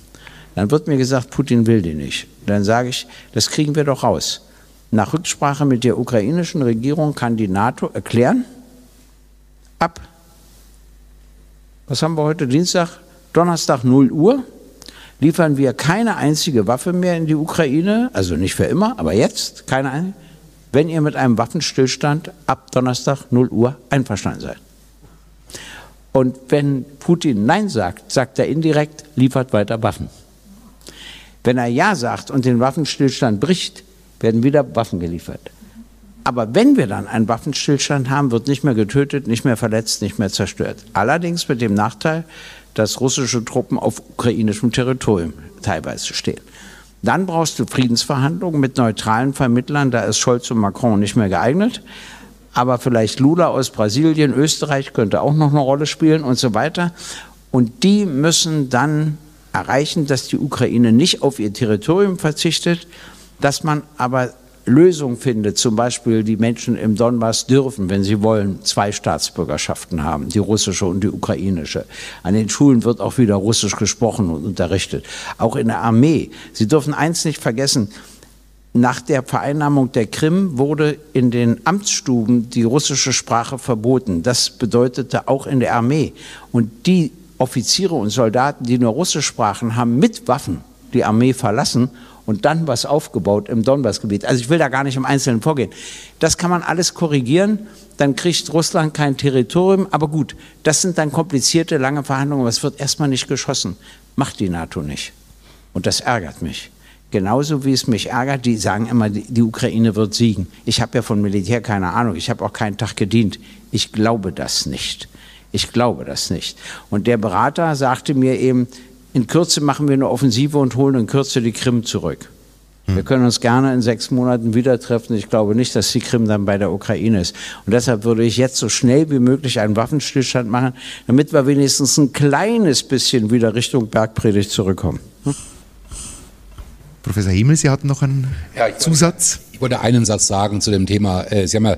Dann wird mir gesagt, Putin will die nicht. Dann sage ich, das kriegen wir doch raus. Nach Rücksprache mit der ukrainischen Regierung kann die NATO erklären, ab, was haben wir heute, Dienstag, Donnerstag 0 Uhr, liefern wir keine einzige Waffe mehr in die Ukraine, also nicht für immer, aber jetzt keine einzige, wenn ihr mit einem Waffenstillstand ab Donnerstag 0 Uhr einverstanden seid. Und wenn Putin Nein sagt, sagt er indirekt, liefert weiter Waffen. Wenn er Ja sagt und den Waffenstillstand bricht, werden wieder Waffen geliefert. Aber wenn wir dann einen Waffenstillstand haben, wird nicht mehr getötet, nicht mehr verletzt, nicht mehr zerstört. Allerdings mit dem Nachteil, dass russische Truppen auf ukrainischem Territorium teilweise stehen. Dann brauchst du Friedensverhandlungen mit neutralen Vermittlern, da ist Scholz und Macron nicht mehr geeignet. Aber vielleicht Lula aus Brasilien, Österreich könnte auch noch eine Rolle spielen und so weiter. Und die müssen dann erreichen, dass die Ukraine nicht auf ihr Territorium verzichtet, dass man aber Lösungen findet, zum Beispiel die Menschen im Donbass dürfen, wenn sie wollen, zwei Staatsbürgerschaften haben, die russische und die ukrainische. An den Schulen wird auch wieder Russisch gesprochen und unterrichtet. Auch in der Armee. Sie dürfen eins nicht vergessen, nach der Vereinnahmung der Krim wurde in den Amtsstuben die russische Sprache verboten. Das bedeutete auch in der Armee. Und die Offiziere und Soldaten, die nur Russisch sprachen, haben mit Waffen die Armee verlassen und dann was aufgebaut im Donbassgebiet. Also ich will da gar nicht im Einzelnen vorgehen. Das kann man alles korrigieren, dann kriegt Russland kein Territorium, aber gut, das sind dann komplizierte, lange Verhandlungen, aber es wird erstmal nicht geschossen. Macht die NATO nicht. Und das ärgert mich. Genauso wie es mich ärgert, die sagen immer, die Ukraine wird siegen. Ich habe ja von Militär keine Ahnung, ich habe auch keinen Tag gedient. Ich glaube das nicht. Ich glaube das nicht. Und der Berater sagte mir eben, in Kürze machen wir eine Offensive und holen in Kürze die Krim zurück. Wir können uns gerne in sechs Monaten wieder treffen. Ich glaube nicht, dass die Krim dann bei der Ukraine ist. Und deshalb würde ich jetzt so schnell wie möglich einen Waffenstillstand machen, damit wir wenigstens ein kleines bisschen wieder Richtung Bergpredigt zurückkommen. Professor Himmel, Sie hatten noch einen ja, Zusatz? Ich wollte einen Satz sagen zu dem Thema. Äh, Sie haben ja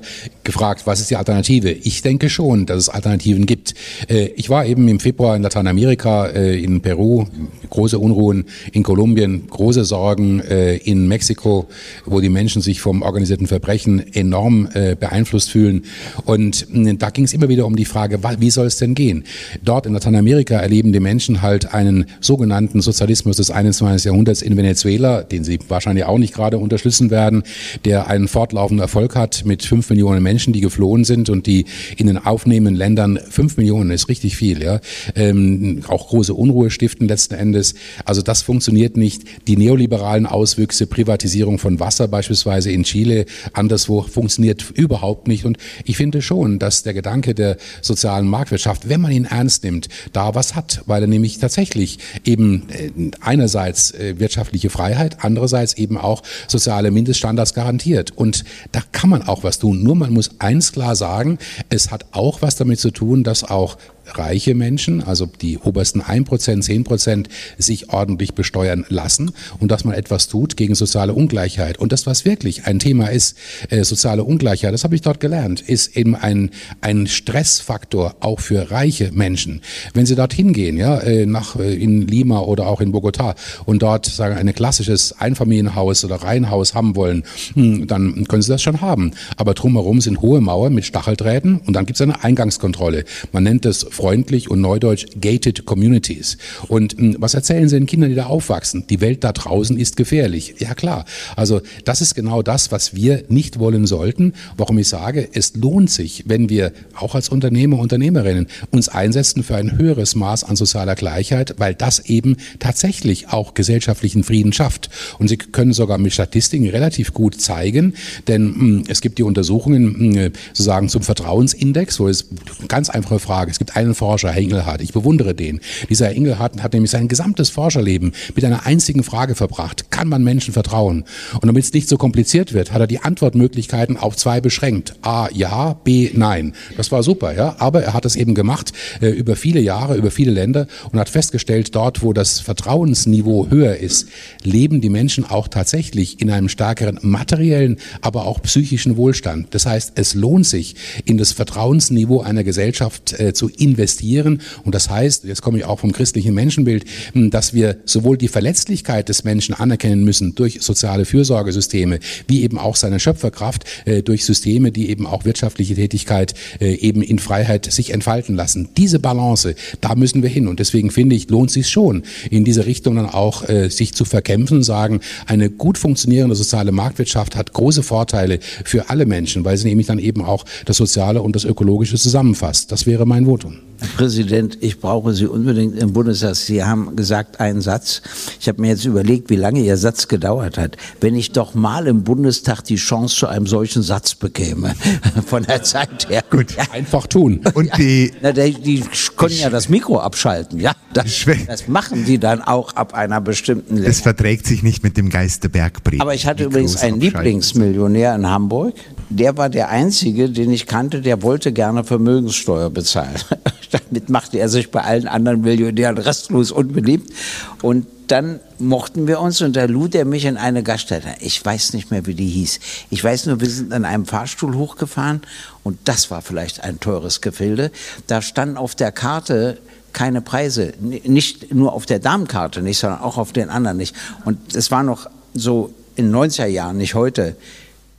gefragt, was ist die Alternative? Ich denke schon, dass es Alternativen gibt. Äh, ich war eben im Februar in Lateinamerika, äh, in Peru, große Unruhen, in Kolumbien, große Sorgen, in Mexiko, wo die Menschen sich vom organisierten Verbrechen enorm beeinflusst fühlen. Und da ging es immer wieder um die Frage, wie soll es denn gehen? Dort in Lateinamerika erleben die Menschen halt einen sogenannten Sozialismus des 21. Jahrhunderts in Venezuela, den sie wahrscheinlich auch nicht gerade unterstützen werden der einen fortlaufenden Erfolg hat mit fünf Millionen Menschen, die geflohen sind und die in den aufnehmenden Ländern, fünf Millionen ist richtig viel, ja, ähm, auch große Unruhe stiften letzten Endes. Also das funktioniert nicht. Die neoliberalen Auswüchse, Privatisierung von Wasser beispielsweise in Chile, anderswo funktioniert überhaupt nicht. Und ich finde schon, dass der Gedanke der sozialen Marktwirtschaft, wenn man ihn ernst nimmt, da was hat, weil er nämlich tatsächlich eben äh, einerseits äh, wirtschaftliche Freiheit, andererseits eben auch soziale Mindeststandards garantiert. Und da kann man auch was tun. Nur man muss eins klar sagen, es hat auch was damit zu tun, dass auch reiche Menschen, also die obersten 1%, 10%, sich ordentlich besteuern lassen und dass man etwas tut gegen soziale Ungleichheit. Und das, was wirklich ein Thema ist, äh, soziale Ungleichheit, das habe ich dort gelernt, ist eben ein, ein Stressfaktor auch für reiche Menschen. Wenn sie dorthin gehen, ja, äh, nach, äh, in Lima oder auch in Bogotá und dort sagen, ein klassisches Einfamilienhaus oder Reihenhaus haben wollen, hm, dann können sie das schon haben. Aber drumherum sind hohe Mauern mit Stacheldrähten und dann gibt es eine Eingangskontrolle. Man nennt es freundlich und neudeutsch gated communities. Und mh, hm, was erzählen Sie den Kindern, die da aufwachsen? Die Welt da draußen ist gefährlich. Ja klar. Also das ist genau das, was wir nicht wollen sollten. Warum ich sage, es lohnt sich, wenn wir auch als Unternehmer, Unternehmerinnen uns einsetzen für ein höheres Maß an sozialer Gleichheit, weil das eben tatsächlich auch gesellschaftlichen Frieden schafft. Und Sie können sogar mit Statistiken relativ gut zeigen, denn mh, hm, es gibt die Untersuchungen mh, hm, sozusagen zum Vertrauensindex, wo es ganz einfache Frage. Es gibt einen Forscher, Herr Engelhardt. Ich bewundere den. Dieser Herr Engelhardt hat nämlich sein gesamtes Forscherleben mit einer einzigen Frage verbracht. Kann man Menschen vertrauen? Und damit es nicht so kompliziert wird, hat er die Antwortmöglichkeiten auf zwei beschränkt. A, ja, B, nein. Das war super, ja. Aber er hat es eben gemacht äh, über viele Jahre, über viele Länder und hat festgestellt, dort, wo das Vertrauensniveau höher ist, leben die Menschen auch tatsächlich in einem stärkeren materiellen, aber auch psychischen Wohlstand. Das heißt, es lohnt sich, in das Vertrauensniveau einer Gesellschaft äh, zu investieren investieren. Und das heißt, jetzt komme ich auch vom christlichen Menschenbild, hm, dass wir sowohl die Verletzlichkeit des Menschen anerkennen müssen durch soziale Fürsorgesysteme, wie eben auch seine Schöpferkraft äh, durch Systeme, die eben auch wirtschaftliche Tätigkeit äh, eben in Freiheit sich entfalten lassen. Diese Balance, da müssen wir hin. Und deswegen finde ich, lohnt sich schon, in diese Richtung dann auch äh, sich zu verkämpfen sagen, eine gut funktionierende soziale Marktwirtschaft hat große Vorteile für alle Menschen, weil sie nämlich dann eben auch das Soziale und das Ökologische zusammenfasst. Das wäre mein Votum. Herr Präsident, ich brauche Sie unbedingt im Bundestag. Sie haben gesagt einen Satz. Ich habe mir jetzt überlegt, wie lange Ihr Satz gedauert hat. Wenn ich doch mal im Bundestag die Chance zu einem solchen Satz bekäme, von der Zeit her. Gut, ja. einfach tun. Und die, Na, die, die können ja das Mikro abschalten. Ja, das, das machen Sie dann auch ab einer bestimmten Länge. Das verträgt sich nicht mit dem Geist der Bergpredigt. Aber ich hatte übrigens einen Lieblingsmillionär in Hamburg. Der war der einzige, den ich kannte, der wollte gerne Vermögenssteuer bezahlen. Damit machte er sich bei allen anderen Millionären restlos unbeliebt. Und dann mochten wir uns und da lud er mich in eine Gaststätte. Ich weiß nicht mehr, wie die hieß. Ich weiß nur, wir sind an einem Fahrstuhl hochgefahren und das war vielleicht ein teures Gefilde. Da standen auf der Karte keine Preise, nicht nur auf der Damenkarte nicht, sondern auch auf den anderen nicht. Und es war noch so in 90er Jahren, nicht heute.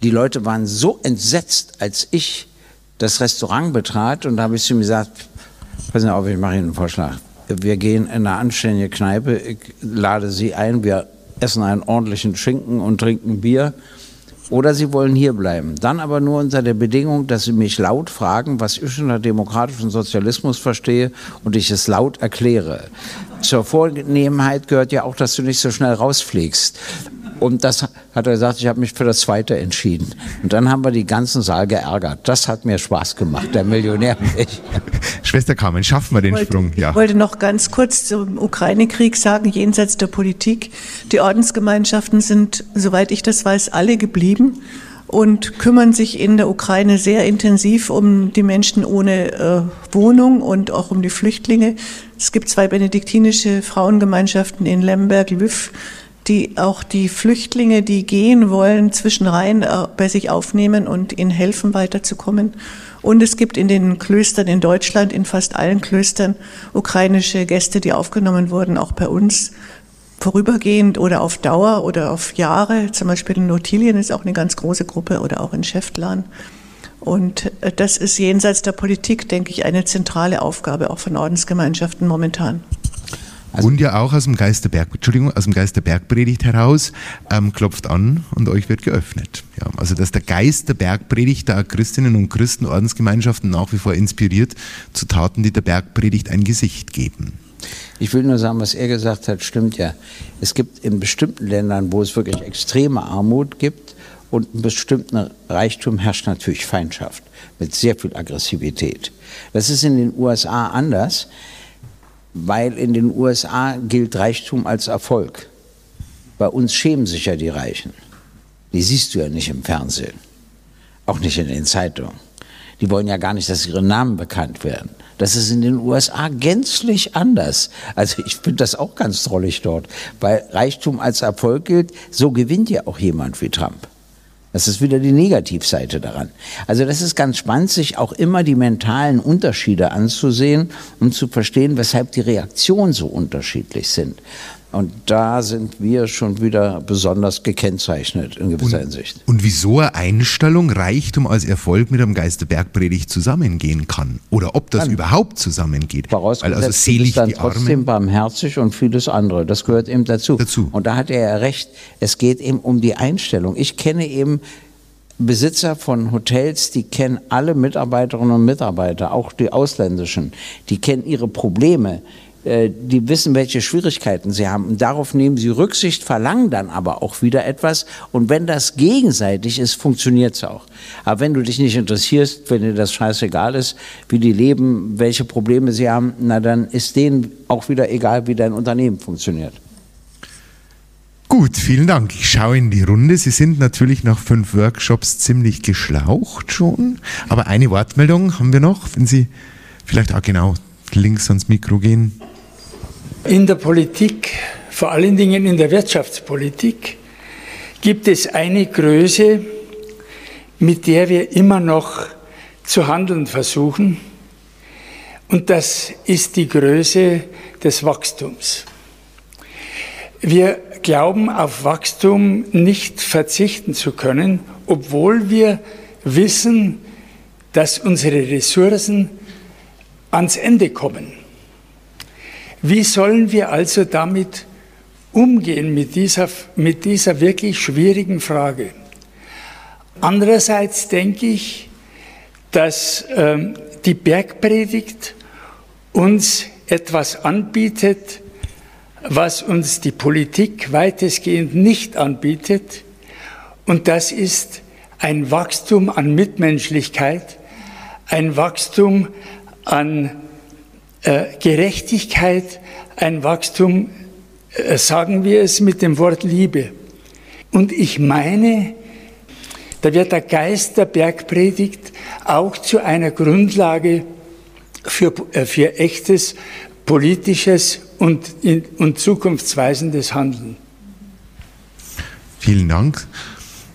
Die Leute waren so entsetzt, als ich das Restaurant betrat und da habe ich zu ihm gesagt, Passen Sie auf, ich mache Ihnen einen Vorschlag. Wir gehen in eine anständige Kneipe, ich lade Sie ein, wir essen einen ordentlichen Schinken und trinken Bier. Oder Sie wollen hier bleiben. Dann aber nur unter der Bedingung, dass Sie mich laut fragen, was ich unter demokratischen Sozialismus verstehe und ich es laut erkläre. Zur Vornehmheit gehört ja auch, dass du nicht so schnell rausfliegst. Und das hat er gesagt, ich habe mich für das Zweite entschieden. Und dann haben wir die ganzen Saal geärgert. Das hat mir Spaß gemacht, der Millionär und ich. Schwester Carmen, schaffen wir den wollte, Sprung? Ja. Ich wollte noch ganz kurz zum Ukraine-Krieg sagen, jenseits der Politik. Die Ordensgemeinschaften sind, soweit ich das weiß, alle geblieben und kümmern sich in der Ukraine sehr intensiv um die Menschen ohne äh, Wohnung und auch um die Flüchtlinge. Es gibt zwei benediktinische Frauengemeinschaften in Lemberg, Lviv, die auch die Flüchtlinge, die gehen wollen, zwischenrein äh, bei sich aufnehmen und ihnen helfen, weiterzukommen. Und es gibt in den Klöstern in Deutschland, in fast allen Klöstern, ukrainische Gäste, die aufgenommen wurden, auch bei uns vorübergehend oder auf Dauer oder auf Jahre. Zum Beispiel in Notilien ist auch eine ganz große Gruppe oder auch in Schäftlarn. Und äh, das ist jenseits der Politik, denke ich, eine zentrale Aufgabe auch von Ordensgemeinschaften momentan. Also und ja auch aus dem Geist der Berg, Entschuldigung, aus dem Geist der Bergpredigt heraus ähm, klopft an und euch wird geöffnet. Ja, also dass der Geist der Bergpredigt da Christinnen und Christen, Ordensgemeinschaften nach wie vor inspiriert, zu Taten, die der Bergpredigt ein Gesicht geben. Ich will nur sagen, was er gesagt hat, stimmt ja. Es gibt in bestimmten Ländern, wo es wirklich extreme Armut gibt und einen bestimmten Reichtum herrscht natürlich Feindschaft mit sehr viel Aggressivität. Das ist in den USA anders weil in den USA gilt Reichtum als Erfolg. Bei uns schämen sich ja die Reichen. Die siehst du ja nicht im Fernsehen, auch nicht in den Zeitungen. Die wollen ja gar nicht, dass ihre Namen bekannt werden. Das ist in den USA gänzlich anders. Also ich finde das auch ganz drollig dort, weil Reichtum als Erfolg gilt, so gewinnt ja auch jemand wie Trump. Das ist wieder die Negativseite daran. Also das ist ganz spannend, sich auch immer die mentalen Unterschiede anzusehen, um zu verstehen, weshalb die Reaktionen so unterschiedlich sind. Und da sind wir schon wieder besonders gekennzeichnet in gewisser und, Hinsicht. Und wieso eine Einstellung Reichtum als Erfolg mit einem Geisterbergpredigt zusammengehen kann? Oder ob das kann. überhaupt zusammengeht? Weil also selig dann die Arme. trotzdem barmherzig und vieles andere. Das gehört eben dazu. dazu. Und da hat er ja recht. Es geht eben um die Einstellung. Ich kenne eben Besitzer von Hotels, die kennen alle Mitarbeiterinnen und Mitarbeiter, auch die ausländischen. Die kennen ihre Probleme die wissen, welche Schwierigkeiten sie haben. Und darauf nehmen sie Rücksicht, verlangen dann aber auch wieder etwas. Und wenn das gegenseitig ist, funktioniert es auch. Aber wenn du dich nicht interessierst, wenn dir das scheißegal ist, wie die leben, welche Probleme sie haben, na dann ist denen auch wieder egal, wie dein Unternehmen funktioniert. Gut, vielen Dank. Ich schaue in die Runde. Sie sind natürlich nach fünf Workshops ziemlich geschlaucht schon. Aber eine Wortmeldung haben wir noch, wenn Sie vielleicht auch genau links ans Mikro gehen. In der Politik, vor allen Dingen in der Wirtschaftspolitik, gibt es eine Größe, mit der wir immer noch zu handeln versuchen. Und das ist die Größe des Wachstums. Wir glauben, auf Wachstum nicht verzichten zu können, obwohl wir wissen, dass unsere Ressourcen ans Ende kommen. Wie sollen wir also damit umgehen mit dieser, mit dieser wirklich schwierigen Frage? Andererseits denke ich, dass ähm, die Bergpredigt uns etwas anbietet, was uns die Politik weitestgehend nicht anbietet. Und das ist ein Wachstum an Mitmenschlichkeit, ein Wachstum an Gerechtigkeit, ein Wachstum, äh, sagen wir es mit dem Wort Liebe. Und ich meine, da wird der Geist der Bergpredigt auch zu einer Grundlage für, äh, für echtes politisches und, und zukunftsweisendes Handeln. Vielen Dank.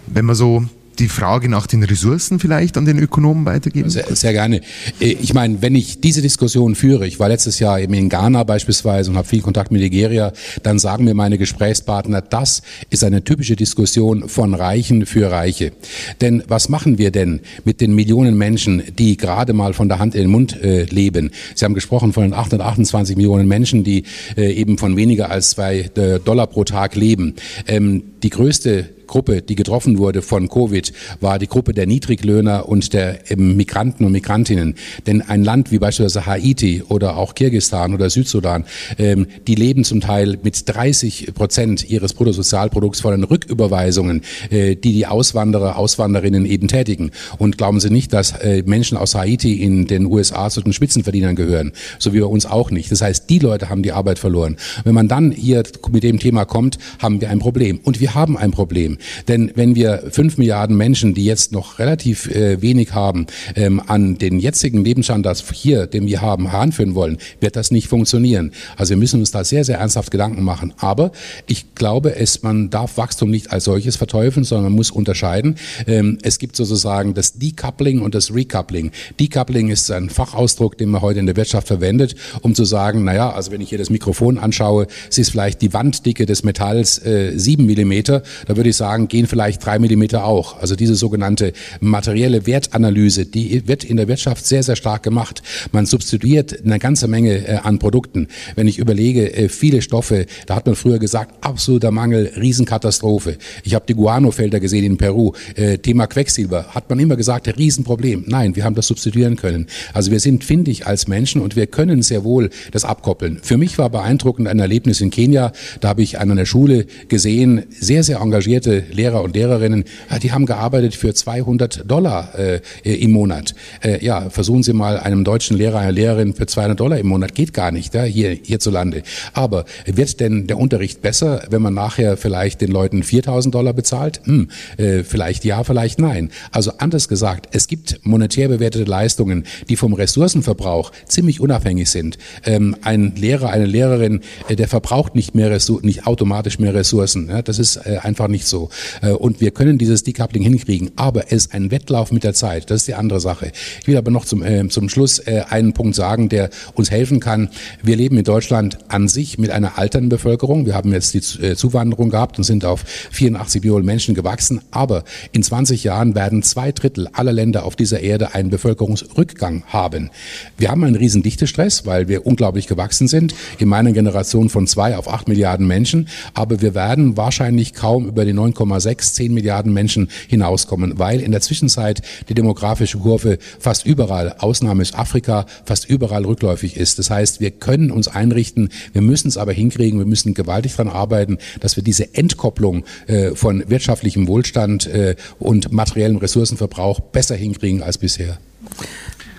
Wenn man so die Frage nach den Ressourcen vielleicht an den Ökonomen weitergeben? Sehr, sehr gerne. Äh, ich meine, wenn ich diese Diskussion führe, ich war letztes Jahr eben in Ghana beispielsweise und habe viel Kontakt mit Nigeria, dann sagen mir meine Gesprächspartner, das ist eine typische Diskussion von Reichen für Reiche. Denn was machen wir denn mit den Millionen Menschen, die gerade mal von der Hand in den Mund äh, leben? Sie haben gesprochen von den 828 Millionen Menschen, die äh, eben von weniger als zwei äh, Dollar pro Tag leben. Ähm, die größte Gruppe, die getroffen wurde von Covid, war die Gruppe der Niedriglöhner und der Migranten und Migrantinnen. Denn ein Land wie beispielsweise Haiti oder auch Kirgistan oder Südsudan, ähm, die leben zum Teil mit 30 Prozent ihres Bruttosozialprodukts von den Rücküberweisungen, äh, die die Auswanderer, Auswanderinnen eben tätigen. Und glauben Sie nicht, dass äh, Menschen aus Haiti in den USA zu den Spitzenverdienern gehören, so wie bei uns auch nicht. Das heißt, die Leute haben die Arbeit verloren. Wenn man dann hier mit dem Thema kommt, haben wir ein Problem. Und wir haben ein Problem. Denn wenn wir fünf Milliarden Menschen, die jetzt noch relativ äh, wenig haben, ähm, an den jetzigen Lebensstandard hier, den wir haben, heranführen wollen, wird das nicht funktionieren. Also wir müssen uns da sehr, sehr ernsthaft Gedanken machen. Aber ich glaube, es, man darf Wachstum nicht als solches verteufeln, sondern man muss unterscheiden. Ähm, es gibt sozusagen das Decoupling und das Recoupling. Decoupling ist ein Fachausdruck, den man heute in der Wirtschaft verwendet, um zu sagen, naja, also wenn ich hier das Mikrofon anschaue, es ist vielleicht die Wanddicke des Metalls äh, 7 Millimeter, da würde ich sagen, gehen vielleicht drei Millimeter auch. Also diese sogenannte materielle Wertanalyse, die wird in der Wirtschaft sehr, sehr stark gemacht. Man substituiert eine ganze Menge äh, an Produkten. Wenn ich überlege, äh, viele Stoffe, da hat man früher gesagt, absoluter Mangel, Riesenkatastrophe. Ich habe die Guano-Felder gesehen in Peru. Äh, Thema Quecksilber, hat man immer gesagt, Riesenproblem. Nein, wir haben das substituieren können. Also wir sind findig als Menschen und wir können sehr wohl das abkoppeln. Für mich war beeindruckend ein Erlebnis in Kenia. Da habe ich an einer Schule gesehen, sehr, sehr engagierte Lehrer und Lehrerinnen, die haben gearbeitet für 200 Dollar äh, im Monat. Äh, ja, versuchen Sie mal einem deutschen Lehrer, einer Lehrerin für 200 Dollar im Monat. Geht gar nicht, ja, hier hierzulande. Aber wird denn der Unterricht besser, wenn man nachher vielleicht den Leuten 4000 Dollar bezahlt? Hm, äh, vielleicht ja, vielleicht nein. Also anders gesagt, es gibt monetär bewertete Leistungen, die vom Ressourcenverbrauch ziemlich unabhängig sind. Ähm, ein Lehrer, eine Lehrerin, äh, der verbraucht nicht mehr Ressourcen, nicht automatisch mehr Ressourcen. Ja, das ist äh, einfach nicht so. Äh, und wir können dieses Decoupling hinkriegen, aber es ist ein Wettlauf mit der Zeit. Das ist die andere Sache. Ich will aber noch zum, äh, zum Schluss äh, einen Punkt sagen, der uns helfen kann. Wir leben in Deutschland an sich mit einer alternden Bevölkerung. Wir haben jetzt die äh, Zuwanderung gehabt und sind auf 84 Millionen Menschen gewachsen. Aber in 20 Jahren werden zwei Drittel aller Länder auf dieser Erde einen Bevölkerungsrückgang haben. Wir haben einen riesen Dichtestress, weil wir unglaublich gewachsen sind. In meiner Generation von zwei auf acht Milliarden Menschen. Aber wir werden wahrscheinlich kaum über die 9,6, 10 Milliarden Menschen hinauskommen, weil in der Zwischenzeit die demografische Kurve fast überall, Ausnahme ist Afrika, fast überall rückläufig ist. Das heißt, wir können uns einrichten, wir müssen es aber hinkriegen, wir müssen gewaltig daran arbeiten, dass wir diese Entkopplung äh, von wirtschaftlichem Wohlstand äh, und materiellem Ressourcenverbrauch besser hinkriegen als bisher.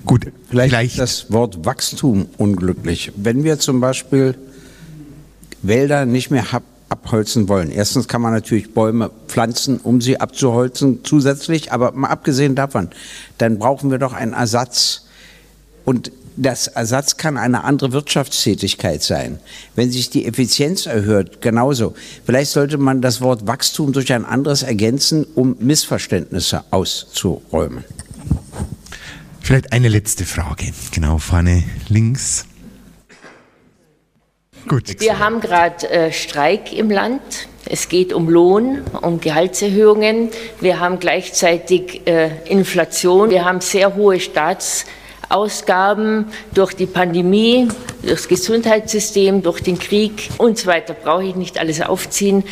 Gut, vielleicht, vielleicht das Wort Wachstum unglücklich. Wenn wir zum Beispiel Wälder nicht mehr abholzen wollen. Erstens kann man natürlich Bäume pflanzen, um sie abzuholzen zusätzlich, aber mal abgesehen davon, dann brauchen wir doch einen Ersatz. Und das Ersatz kann eine andere Wirtschaftstätigkeit sein. Wenn sich die Effizienz erhöht, genauso. Vielleicht sollte man das Wort Wachstum durch ein anderes ergänzen, um Missverständnisse auszuräumen. Vielleicht eine letzte Frage. Genau, vorne links. Gut. Wir haben gerade äh, Streik im Land. Es geht um Lohn, um Gehaltserhöhungen. Wir haben gleichzeitig äh, Inflation. Wir haben sehr hohe Staatsausgaben durch die Pandemie, durch das Gesundheitssystem, durch den Krieg und so weiter. Brauche ich nicht alles aufziehen.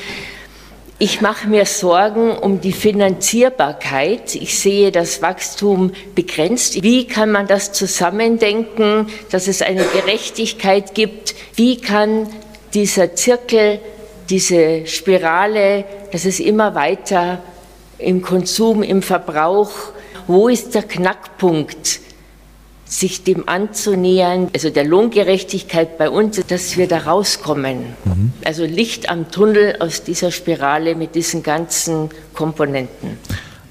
Ich mache mir Sorgen um die Finanzierbarkeit. Ich sehe das Wachstum begrenzt. Wie kann man das zusammendenken, dass es eine Gerechtigkeit gibt? Wie kann dieser Zirkel, diese Spirale, dass es immer weiter im Konsum, im Verbrauch, wo ist der Knackpunkt? Sich dem anzunähern, also der Lohngerechtigkeit bei uns, dass wir da rauskommen. Mhm. Also Licht am Tunnel aus dieser Spirale mit diesen ganzen Komponenten.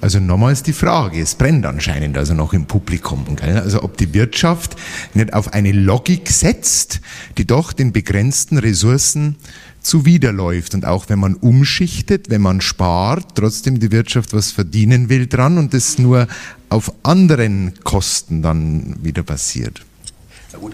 Also nochmals die Frage, es brennt anscheinend also noch im Publikum, gell? also ob die Wirtschaft nicht auf eine Logik setzt, die doch den begrenzten Ressourcen zuwiderläuft. Und auch wenn man umschichtet, wenn man spart, trotzdem die Wirtschaft was verdienen will dran und es nur auf anderen Kosten dann wieder passiert.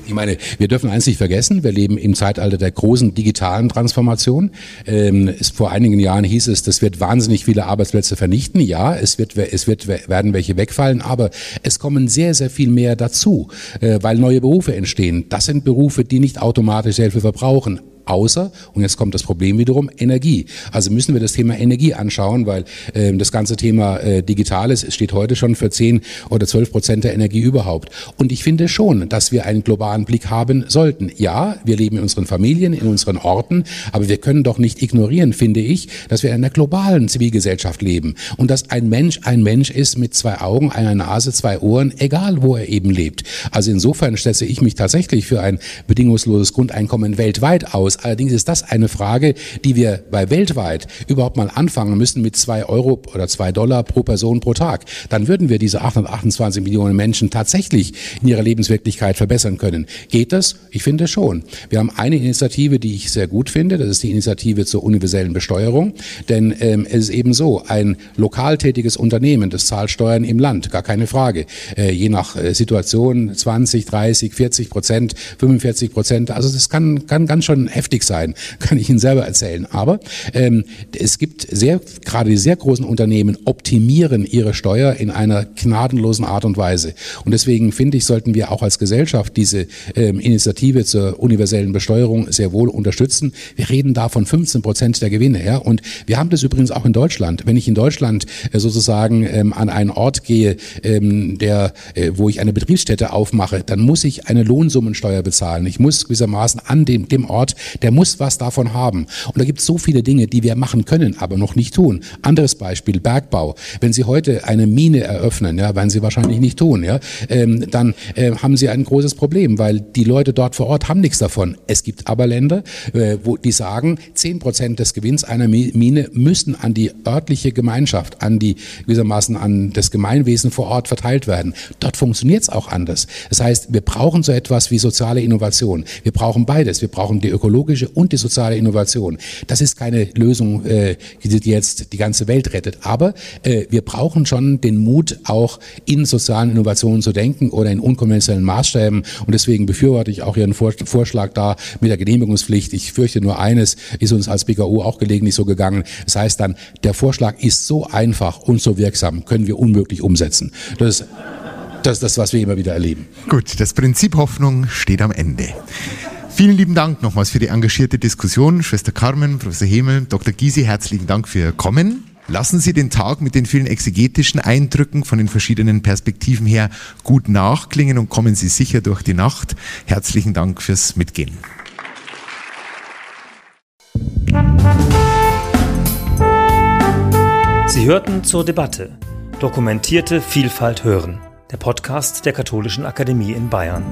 Ich meine, wir dürfen eins nicht vergessen, wir leben im Zeitalter der großen digitalen Transformation. Ähm, vor einigen Jahren hieß es, das wird wahnsinnig viele Arbeitsplätze vernichten. Ja, es wird, es wird, werden welche wegfallen, aber es kommen sehr, sehr viel mehr dazu, äh, weil neue Berufe entstehen. Das sind Berufe, die nicht automatisch viel verbrauchen außer, und jetzt kommt das Problem wiederum, Energie. Also müssen wir das Thema Energie anschauen, weil äh, das ganze Thema äh, Digitales steht heute schon für 10 oder 12 Prozent der Energie überhaupt. Und ich finde schon, dass wir einen globalen Blick haben sollten. Ja, wir leben in unseren Familien, in unseren Orten, aber wir können doch nicht ignorieren, finde ich, dass wir in einer globalen Zivilgesellschaft leben und dass ein Mensch ein Mensch ist mit zwei Augen, einer Nase, zwei Ohren, egal wo er eben lebt. Also insofern setze ich mich tatsächlich für ein bedingungsloses Grundeinkommen weltweit aus, allerdings ist das eine Frage, die wir bei weltweit überhaupt mal anfangen müssen mit zwei Euro oder zwei Dollar pro Person pro Tag. Dann würden wir diese 828 Millionen Menschen tatsächlich in ihrer Lebenswirklichkeit verbessern können. Geht das? Ich finde schon. Wir haben eine Initiative, die ich sehr gut finde. Das ist die Initiative zur universellen Besteuerung. Denn ähm, es ist eben so, ein lokal tätiges Unternehmen, das zahlt Steuern im Land, gar keine Frage. Äh, je nach äh, Situation 20, 30, 40 Prozent, 45 Prozent. Also das kann, kann ganz schon heftig sein, kann ich Ihnen selber erzählen. Aber ähm, es gibt sehr, gerade die sehr großen Unternehmen optimieren ihre Steuer in einer gnadenlosen Art und Weise. Und deswegen finde ich, sollten wir auch als Gesellschaft diese ähm, Initiative zur universellen Besteuerung sehr wohl unterstützen. Wir reden da von 15 Prozent der Gewinne. Ja? Und wir haben das übrigens auch in Deutschland. Wenn ich in Deutschland äh, sozusagen ähm, an einen Ort gehe, ähm, der, äh, wo ich eine Betriebsstätte aufmache, dann muss ich eine Lohnsummensteuer bezahlen. Ich muss gewissermaßen an dem, dem Ort, der muss was davon haben. Und da gibt es so viele Dinge, die wir machen können, aber noch nicht tun. Anderes Beispiel, Bergbau. Wenn Sie heute eine Mine eröffnen, ja, werden Sie wahrscheinlich nicht tun, ja, ähm, dann äh, haben Sie ein großes Problem, weil die Leute dort vor Ort haben nichts davon. Es gibt aber Länder, äh, wo die sagen, zehn Prozent des Gewinns einer Mine müssen an die örtliche Gemeinschaft, an die gewissermaßen an das Gemeinwesen vor Ort verteilt werden. Dort funktioniert es auch anders. Das heißt, wir brauchen so etwas wie soziale Innovation. Wir brauchen beides. Wir brauchen die ökologische und die soziale Innovation. Das ist keine Lösung, äh, die jetzt die ganze Welt rettet. Aber äh, wir brauchen schon den Mut, auch in sozialen Innovationen zu denken oder in unkonventionellen Maßstäben. Und deswegen befürworte ich auch Ihren Vorschlag da mit der Genehmigungspflicht. Ich fürchte nur eines, ist uns als BKU auch gelegentlich so gegangen. Das heißt dann, der Vorschlag ist so einfach und so wirksam, können wir unmöglich umsetzen. Das ist das, das was wir immer wieder erleben. Gut, das Prinzip Hoffnung steht am Ende. Vielen lieben Dank nochmals für die engagierte Diskussion. Schwester Carmen, Professor Hemel, Dr. Gysi, herzlichen Dank für Ihr Kommen. Lassen Sie den Tag mit den vielen exegetischen Eindrücken von den verschiedenen Perspektiven her gut nachklingen und kommen Sie sicher durch die Nacht. Herzlichen Dank fürs Mitgehen. Sie hörten zur Debatte Dokumentierte Vielfalt hören, der Podcast der Katholischen Akademie in Bayern.